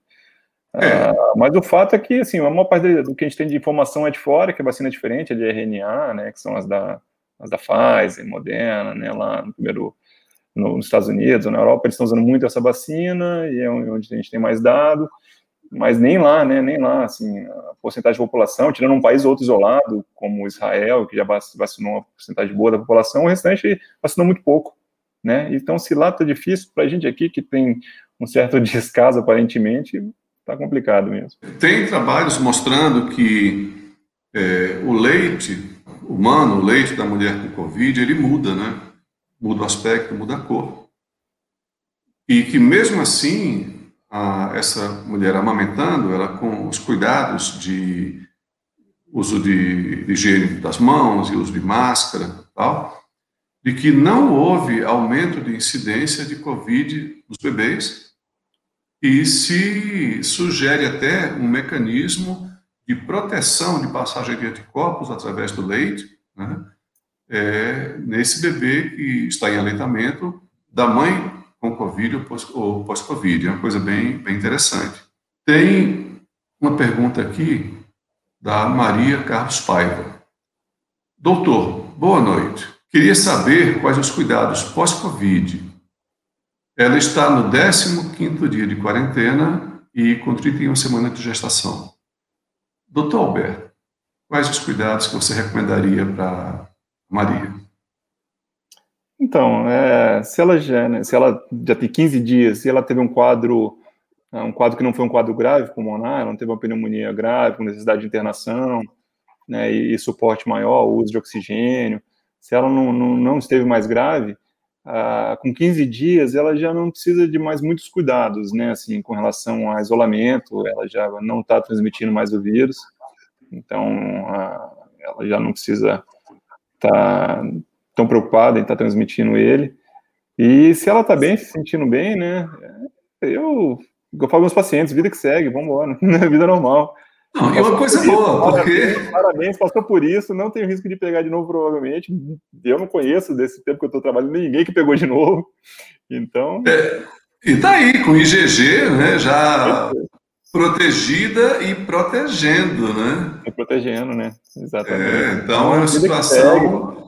É. Ah, mas o fato é que, assim, a maior parte do que a gente tem de informação é de fora, que a vacina é diferente, é de RNA, né, que são as da as da Pfizer, Moderna, né, lá no primeiro, no, nos Estados Unidos ou na Europa, eles estão usando muito essa vacina, e é onde a gente tem mais dado, mas nem lá, né, nem lá, assim, a porcentagem de população, tirando um país ou outro isolado, como Israel, que já vacinou uma porcentagem boa da população, o restante vacinou muito pouco, né, então se lá tá difícil, para a gente aqui, que tem um certo descaso, aparentemente, tá complicado mesmo. Tem trabalhos mostrando que é, o leite humano, o leite da mulher com Covid, ele muda, né? Muda o aspecto, muda a cor. E que mesmo assim, a, essa mulher amamentando, ela com os cuidados de uso de, de higiene das mãos e uso de máscara tal, de que não houve aumento de incidência de Covid nos bebês e se sugere até um mecanismo de proteção de passagem de anticorpos através do leite, né, é, nesse bebê que está em aleitamento da mãe com Covid ou pós-Covid. É uma coisa bem, bem interessante. Tem uma pergunta aqui da Maria Carlos Paiva. Doutor, boa noite. Queria saber quais os cuidados pós-Covid. Ela está no 15º dia de quarentena e com 31 semanas de gestação. Doutor Alberto, quais os cuidados que você recomendaria para Maria? Então, é, se ela já, né, se ela já tem 15 dias, se ela teve um quadro, é, um quadro que não foi um quadro grave pulmonar, ela não teve uma pneumonia grave, com necessidade de internação, né, e, e suporte maior, uso de oxigênio, se ela não, não, não esteve mais grave, ah, com 15 dias, ela já não precisa de mais muitos cuidados, né, assim, com relação a isolamento, ela já não está transmitindo mais o vírus, então ela já não precisa estar tá tão preocupada em estar tá transmitindo ele, e se ela está bem, se sentindo bem, né, eu, eu falo meus pacientes, vida que segue, vamos embora, vida normal, não, e uma coisa boa, porque. Parabéns, passou por isso, não tem risco de pegar de novo, provavelmente. Eu não conheço desse tempo que eu estou trabalhando ninguém que pegou de novo. Então. É, e tá aí, com IgG, né? Já protegida e protegendo, né? E protegendo, né? Exatamente. É, então é uma situação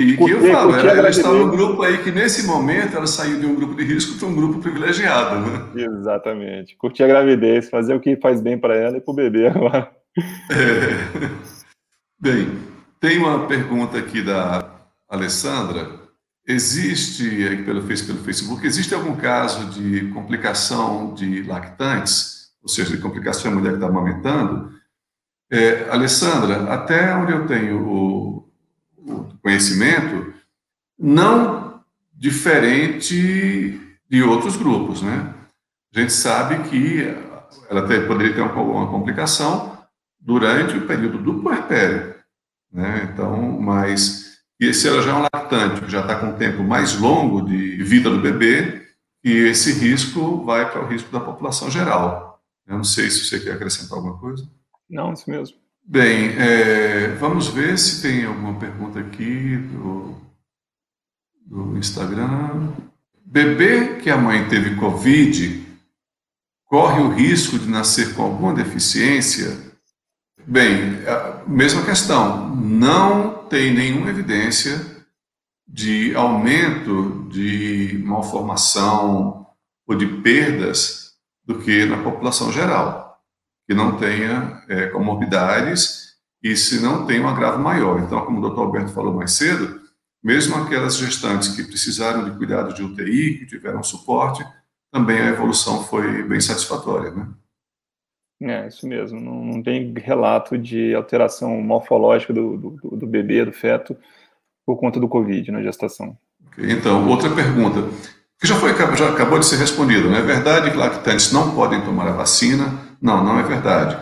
e que eu falo, ela, ela está no grupo aí que nesse momento ela saiu de um grupo de risco para um grupo privilegiado, né? Exatamente. Curtir a gravidez, fazer o que faz bem para ela e para o bebê agora. É. Bem, tem uma pergunta aqui da Alessandra. Existe, pelo, pelo Facebook, existe algum caso de complicação de lactantes, ou seja, de complicação da mulher que está amamentando? É, Alessandra, até onde eu tenho o, conhecimento, não diferente de outros grupos, né? A gente sabe que ela poderia ter uma, complicação durante o período do puerpério, né? Então, mas e se ela já é um lactante, já está com um tempo mais longo de vida do bebê, e esse risco vai para o risco da população geral. Eu não sei se você quer acrescentar alguma coisa. Não, isso mesmo. Bem, é, vamos ver se tem alguma pergunta aqui do, do Instagram. Bebê que a mãe teve Covid corre o risco de nascer com alguma deficiência? Bem, a mesma questão. Não tem nenhuma evidência de aumento de malformação ou de perdas do que na população geral, que não tenha é, comorbidades e se não tem um agravo maior. Então, como o doutor Alberto falou mais cedo, mesmo aquelas gestantes que precisaram de cuidado de UTI, que tiveram suporte, também a evolução foi bem satisfatória, né? É, isso mesmo. Não, não tem relato de alteração morfológica do, do, do, bebê, do feto, por conta do Covid na gestação. Okay, então, outra pergunta, que já, foi, já acabou de ser respondida, não é verdade que lactantes não podem tomar a vacina? Não, não é verdade.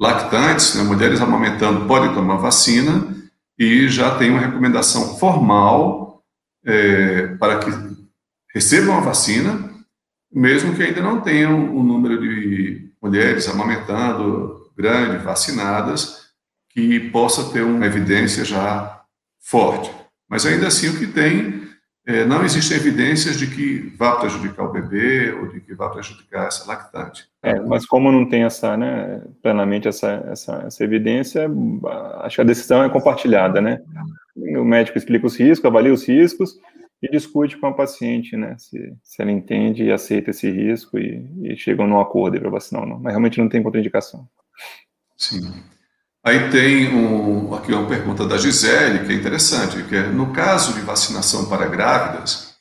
Lactantes, né, mulheres amamentando, podem tomar vacina e já tem uma recomendação formal é, para que recebam a vacina, mesmo que ainda não tenham um número de mulheres amamentando grande, vacinadas, que possa ter uma evidência já forte. Mas ainda assim, o que tem, é, não existem evidências de que vá prejudicar o bebê ou de que vá prejudicar essa lactante. É, mas como não tem essa, né, plenamente essa, essa, essa evidência, acho que a decisão é compartilhada, né? O médico explica os riscos, avalia os riscos e discute com a paciente, né, se, se ela entende e aceita esse risco e, e chegam num acordo para vacinar ou não. Mas realmente não tem contraindicação. Sim. Aí tem um, aqui uma pergunta da Gisele, que é interessante, que é, no caso de vacinação para grávidas,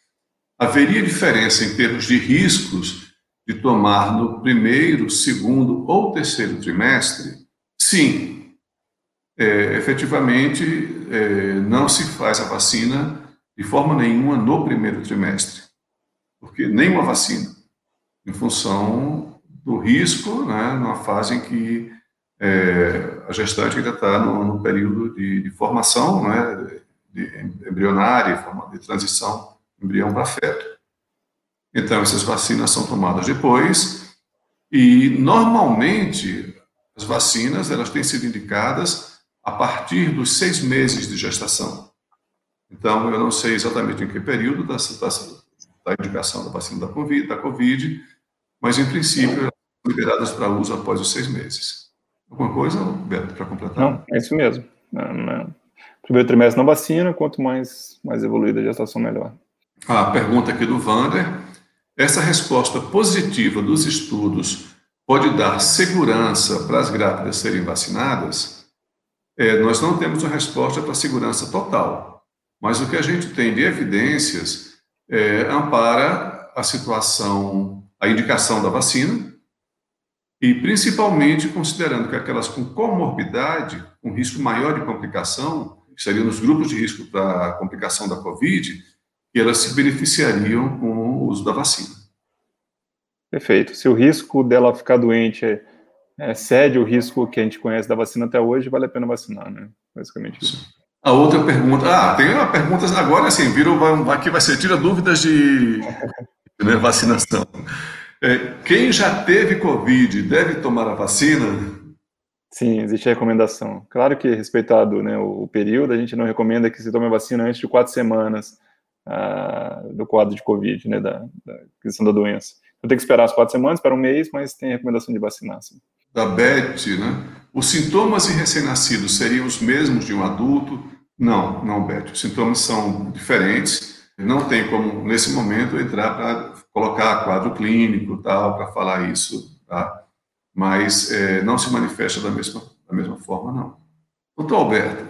haveria diferença em termos de riscos de tomar no primeiro, segundo ou terceiro trimestre? Sim. É, efetivamente, é, não se faz a vacina de forma nenhuma no primeiro trimestre, porque nenhuma vacina, em função do risco, né, numa fase em que é, a gestante ainda está no, no, período de, de formação né, de, embrionária, de transição embrião para feto. Então, essas vacinas são tomadas depois e, normalmente, as vacinas elas têm sido indicadas a partir dos seis meses de gestação. Então, eu não sei exatamente em que período da, da, da indicação da vacina da COVID, da COVID, mas, em princípio, elas são liberadas para uso após os seis meses. Alguma coisa, Beto, para completar? Não, é isso mesmo. Não, não. Primeiro trimestre não vacina, quanto mais, mais evoluída a gestação, melhor. A pergunta aqui do Vander. Essa resposta positiva dos estudos pode dar segurança para as grávidas serem vacinadas? É, nós não temos uma resposta para segurança total, mas o que a gente tem de evidências é, ampara a situação, a indicação da vacina, e principalmente considerando que aquelas com comorbidade, com risco maior de complicação, que seriam nos grupos de risco para complicação da Covid, que elas se beneficiariam com o uso da vacina. Perfeito. Se o risco dela ficar doente é, excede o risco que a gente conhece da vacina até hoje, vale a pena vacinar, né? Basicamente isso. A outra pergunta, ah, tem uma pergunta agora, assim, virou, aqui vai ser, tira dúvidas de né, vacinação. É, quem já teve Covid deve tomar a vacina? Sim, existe a recomendação. Claro que, respeitado né, o período, a gente não recomenda que se tome a vacina antes de quatro semanas ah, do quadro de Covid, né, da, da questão da doença. Então tem que esperar as quatro semanas, para um mês, mas tem a recomendação de vacinar. Sim. Da Beth, né? Os sintomas em recém-nascidos seriam os mesmos de um adulto? Não, não, Beth. Os sintomas são diferentes. Não tem como, nesse momento, entrar para colocar quadro clínico tal para falar isso, tá? Mas é, não se manifesta da mesma da mesma forma não. Doutor Alberto,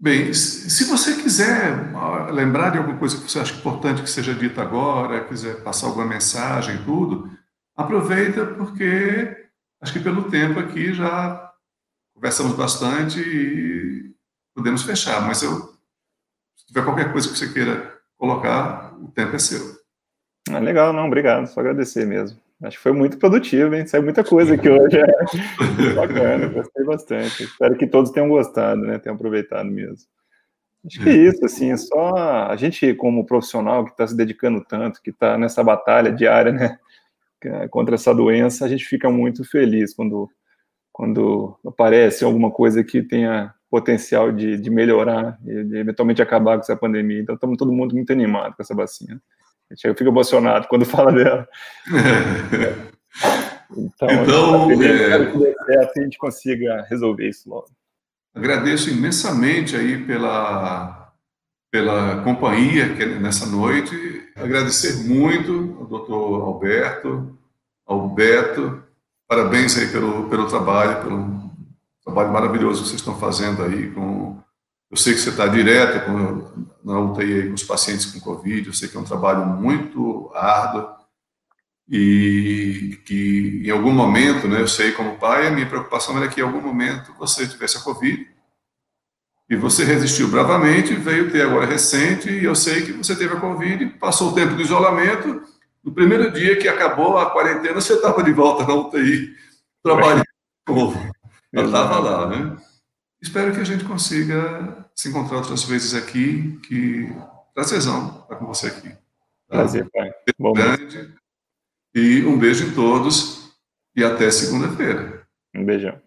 bem, se você quiser ah, lembrar de alguma coisa que você acha importante que seja dita agora, quiser passar alguma mensagem, tudo, aproveita porque acho que pelo tempo aqui já conversamos bastante e podemos fechar. Mas eu, se tiver qualquer coisa que você queira colocar, o tempo é seu. Ah, legal, não, obrigado, só agradecer mesmo. Acho que foi muito produtivo, hein? Saiu muita coisa aqui hoje. É bacana, gostei bastante. Espero que todos tenham gostado, né? Tenham aproveitado mesmo. Acho que é isso, assim, é só a gente, como profissional que está se dedicando tanto, que está nessa batalha diária, né? Contra essa doença, a gente fica muito feliz quando, quando aparece alguma coisa que tenha potencial de, de melhorar e de eventualmente acabar com essa pandemia. Então, estamos todo mundo muito animado com essa vacina. Eu fico emocionado quando fala dela. Então, então é, que a gente consiga resolver isso logo. Agradeço imensamente aí pela, pela companhia nessa noite. Agradecer muito ao doutor Alberto, ao Beto. Parabéns aí pelo, pelo trabalho, pelo trabalho maravilhoso que vocês estão fazendo aí. Com, eu sei que você está direto com, na UTI com os pacientes com Covid, eu sei que é um trabalho muito árduo e que em algum momento, né, eu sei como pai, a minha preocupação era que em algum momento você tivesse a Covid e você resistiu bravamente, veio ter agora recente, e eu sei que você teve a Covid, passou o tempo do isolamento, no primeiro dia que acabou a quarentena, você estava de volta na UTI, trabalhando Eu estava lá, né? Espero que a gente consiga se encontrar outras vezes aqui, que prazerzão estar com você aqui. Tá? Prazer, pai. Bom grande. E um beijo em todos e até segunda-feira. Um beijão.